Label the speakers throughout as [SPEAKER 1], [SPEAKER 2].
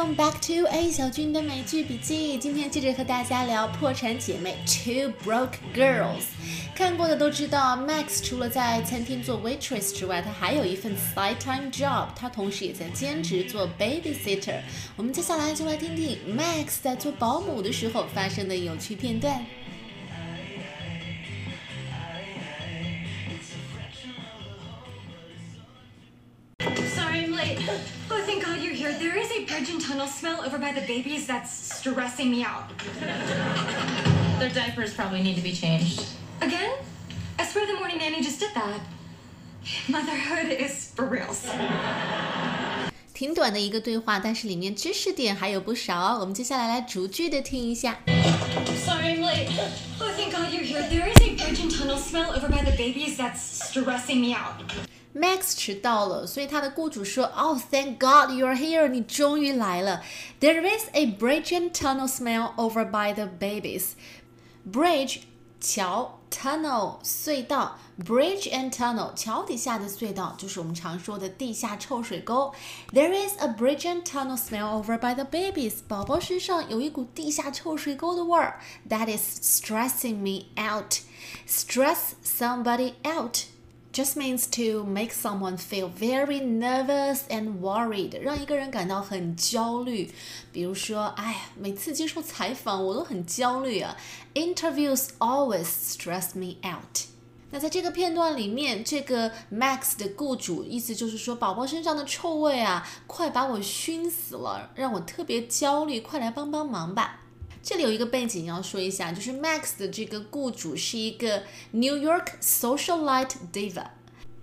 [SPEAKER 1] Welcome back to A 小军的美剧笔记。今天接着和大家聊《破产姐妹》Two Broke Girls。看过的都知道，Max 除了在餐厅做 waitress 之外，他还有一份 side time job，他同时也在兼职做 babysitter。我们接下来就来听听 Max 在做保姆的时候发生的有趣片段。
[SPEAKER 2] Oh, thank God you're here. There is a bridge and tunnel smell over by the babies that's stressing me out.
[SPEAKER 3] Their diapers probably need to be changed.
[SPEAKER 2] Again? I swear the morning nanny just did that. Motherhood is for reals.
[SPEAKER 1] 挺短的一个对话，但是里面知识点还有不少。我们接下来来逐句的听一下。
[SPEAKER 2] Sorry I'm late. Oh, thank God you're here. There is a bridge and tunnel smell over by the babies that's stressing me out.
[SPEAKER 1] Max 迟到了，所以他的雇主说：“Oh, thank God you're here！你终于来了。There is a bridge and tunnel smell over by the babies. Bridge 桥，tunnel 隧道，bridge and tunnel 桥底下的隧道就是我们常说的地下臭水沟。There is a bridge and tunnel smell over by the babies. 宝宝身上有一股地下臭水沟的味儿。That is stressing me out. Stress somebody out. just means to make someone feel very nervous and worried，让一个人感到很焦虑。比如说，哎呀，每次接受采访我都很焦虑啊。Interviews always stress me out。那在这个片段里面，这个 Max 的雇主意思就是说，宝宝身上的臭味啊，快把我熏死了，让我特别焦虑，快来帮帮忙吧。这里有一个背景要说一下，就是 Max 的这个雇主是一个 New York socialite diva。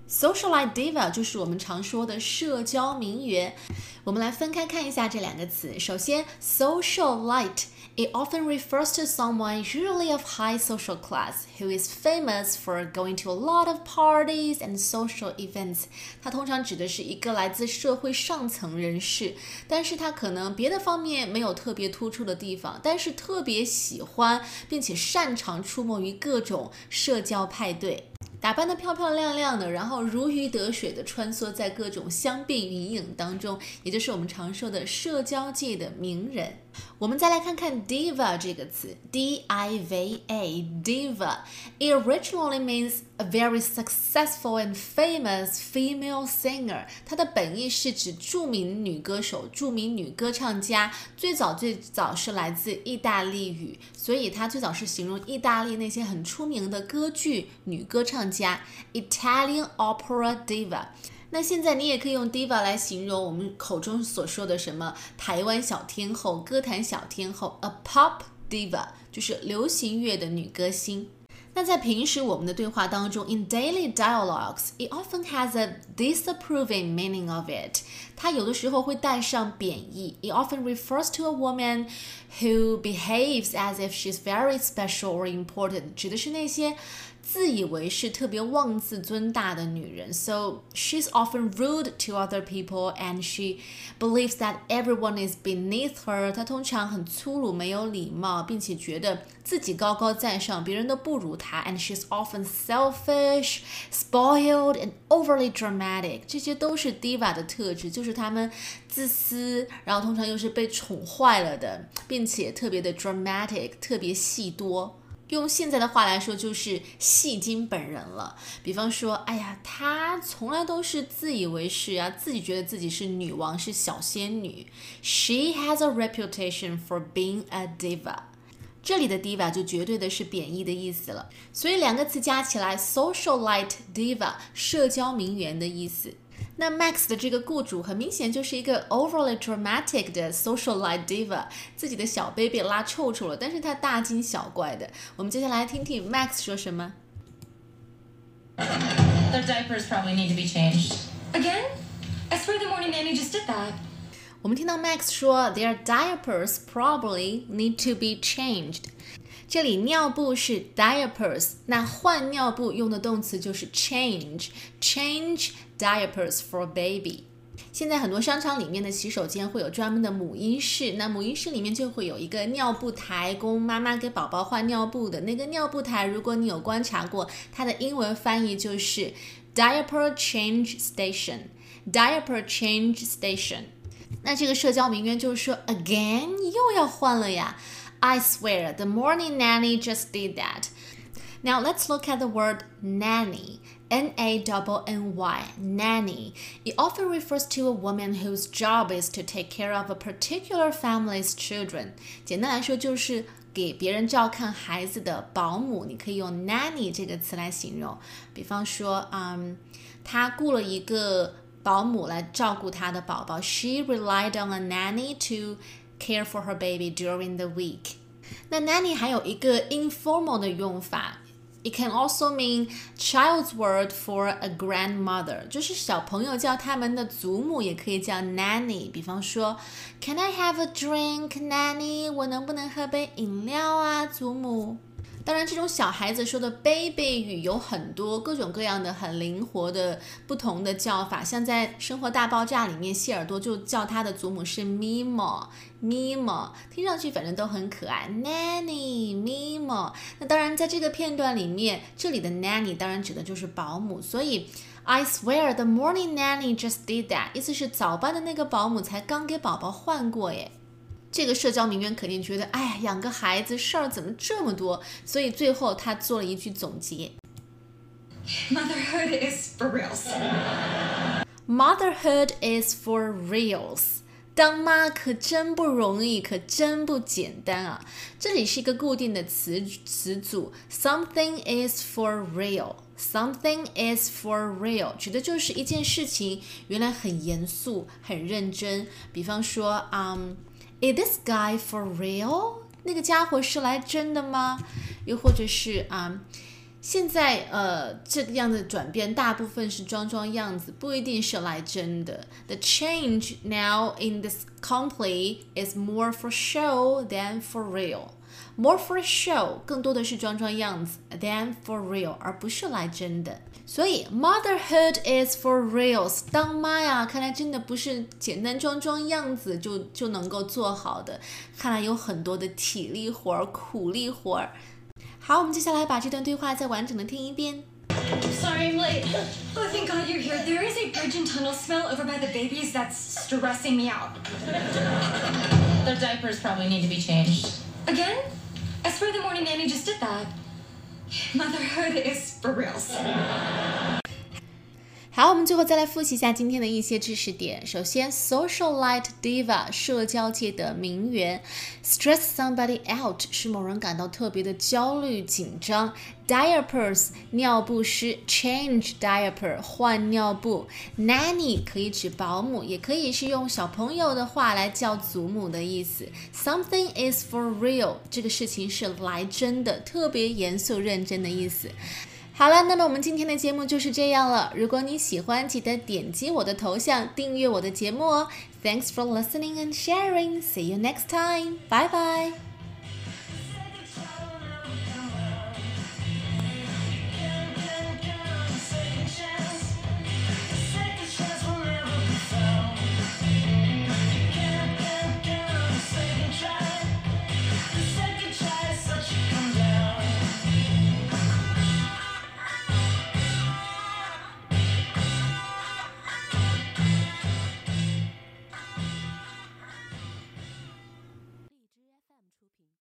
[SPEAKER 1] Socialite diva 就是我们常说的社交名媛。我们来分开看一下这两个词。首先，socialite。It often refers to someone usually of high social class who is famous for going to a lot of parties and social events。它通常指的是一个来自社会上层人士，但是他可能别的方面没有特别突出的地方，但是特别喜欢并且擅长出没于各种社交派对。打扮的漂漂亮亮的，然后如鱼得水的穿梭在各种香槟云影当中，也就是我们常说的社交界的名人。我们再来看看 diva 这个词，D-I-V-A，diva。It originally means a very successful and famous female singer。它的本意是指著名女歌手、著名女歌唱家。最早最早是来自意大利语，所以它最早是形容意大利那些很出名的歌剧女歌唱家，Italian opera diva。那现在你也可以用 diva 来形容我们口中所说的什么台湾小天后、歌坛小天后，a pop diva 就是流行乐的女歌星。那在平时我们的对话当中，in daily dialogues, it often has a disapproving meaning of it。它有的时候会带上贬义。It often refers to a woman who behaves as if she's very special or important，指的是那些 自以为是、特别妄自尊大的女人。So she's often rude to other people, and she believes that everyone is beneath her。她通常很粗鲁、没有礼貌，并且觉得自己高高在上，别人都不如她。And she's often selfish, spoiled, and overly dramatic。这些都是 diva 的特质，就是她们自私，然后通常又是被宠坏了的，并且特别的 dramatic，特别戏多。用现在的话来说，就是戏精本人了。比方说，哎呀，她从来都是自以为是啊，自己觉得自己是女王，是小仙女。She has a reputation for being a diva。这里的 diva 就绝对的是贬义的意思了。所以两个词加起来，socialite diva，社交名媛的意思。那 Max 的这个雇主很明显就是一个 overly dramatic 的 socialite diva，自己的小 baby 拉臭臭了，但是他大惊小怪的。我们接下来听听 Max 说什么。
[SPEAKER 3] Their diapers probably need to be changed.
[SPEAKER 2] Again? I swear the morning nanny just did that.
[SPEAKER 1] 我们听到 Max 说 their diapers probably need to be changed。 这里尿布是 diapers，那换尿布用的动词就是 change，change diapers for baby。现在很多商场里面的洗手间会有专门的母婴室，那母婴室里面就会有一个尿布台，供妈妈给宝宝换尿布的。那个尿布台，如果你有观察过，它的英文翻译就是 diaper change station，diaper change station。那这个社交名媛就是说，again 又要换了呀。I swear the morning nanny just did that. Now let's look at the word nanny. N A N N Y, nanny. It often refers to a woman whose job is to take care of a particular family's children. 简单来说就是给别人照看孩子的保姆，你可以用 nanny 这个词来形容。比方说，嗯，他雇了一个保姆来照顾他的宝宝。She relied on a nanny to care for her baby during the week。那 nanny 还有一个 informal 的用法。It can also mean child's word for a grandmother，就是小朋友叫他们的祖母也可以叫 nanny。比方说，Can I have a drink, nanny？我能不能喝杯饮料啊，祖母？ 当然，这种小孩子说的 baby 语有很多各种各样的很灵活的不同的叫法，像在《生活大爆炸》里面，谢耳朵就叫他的祖母是 Mimo，Mimo，听上去反正都很可爱，Nanny，Mimo。那当然，在这个片段里面，这里的 Nanny 当然指的就是保姆，所以 I swear the morning nanny just did that，意思是早班的那个保姆才刚给宝宝换过耶。这个社交名媛肯定觉得，哎呀，养个孩子事儿怎么这么多？所以最后她做了一句总结
[SPEAKER 2] ：Motherhood is for reals.
[SPEAKER 1] Motherhood is for reals. 当妈可真不容易，可真不简单啊！这里是一个固定的词词组，something is for real. Something is for real，指的就是一件事情原来很严肃、很认真。比方说，嗯。Is this guy for real？那个家伙是来真的吗？又或者是啊，现在呃这个样的转变大部分是装装样子，不一定是来真的。The change now in this company is more for show than for real. More for show，更多的是装装样子，than for real，而不是来真的。所以，motherhood is for reals。当妈呀，看来真的不是简单装装样子就就能够做好的，看来有很多的体力活儿、苦力活儿。好，我们接下来把这段对话再完整的听一遍。
[SPEAKER 2] Sorry I'm late. Oh, thank God you're here. There is a bridge and tunnel smell over by the babies that's stressing me out.
[SPEAKER 3] Their diapers probably need to be changed.
[SPEAKER 2] Again? I swear the morning nanny just did that. Motherhood is for reals.
[SPEAKER 1] 好，我们最后再来复习一下今天的一些知识点。首先，socialite diva 社交界的名媛，stress somebody out 是某人感到特别的焦虑紧张。diapers 尿不湿，change diaper 换尿布。nanny 可以指保姆，也可以是用小朋友的话来叫祖母的意思。Something is for real 这个事情是来真的，特别严肃认真的意思。好了，那么我们今天的节目就是这样了。如果你喜欢，记得点击我的头像订阅我的节目哦。Thanks for listening and sharing. See you next time. Bye bye.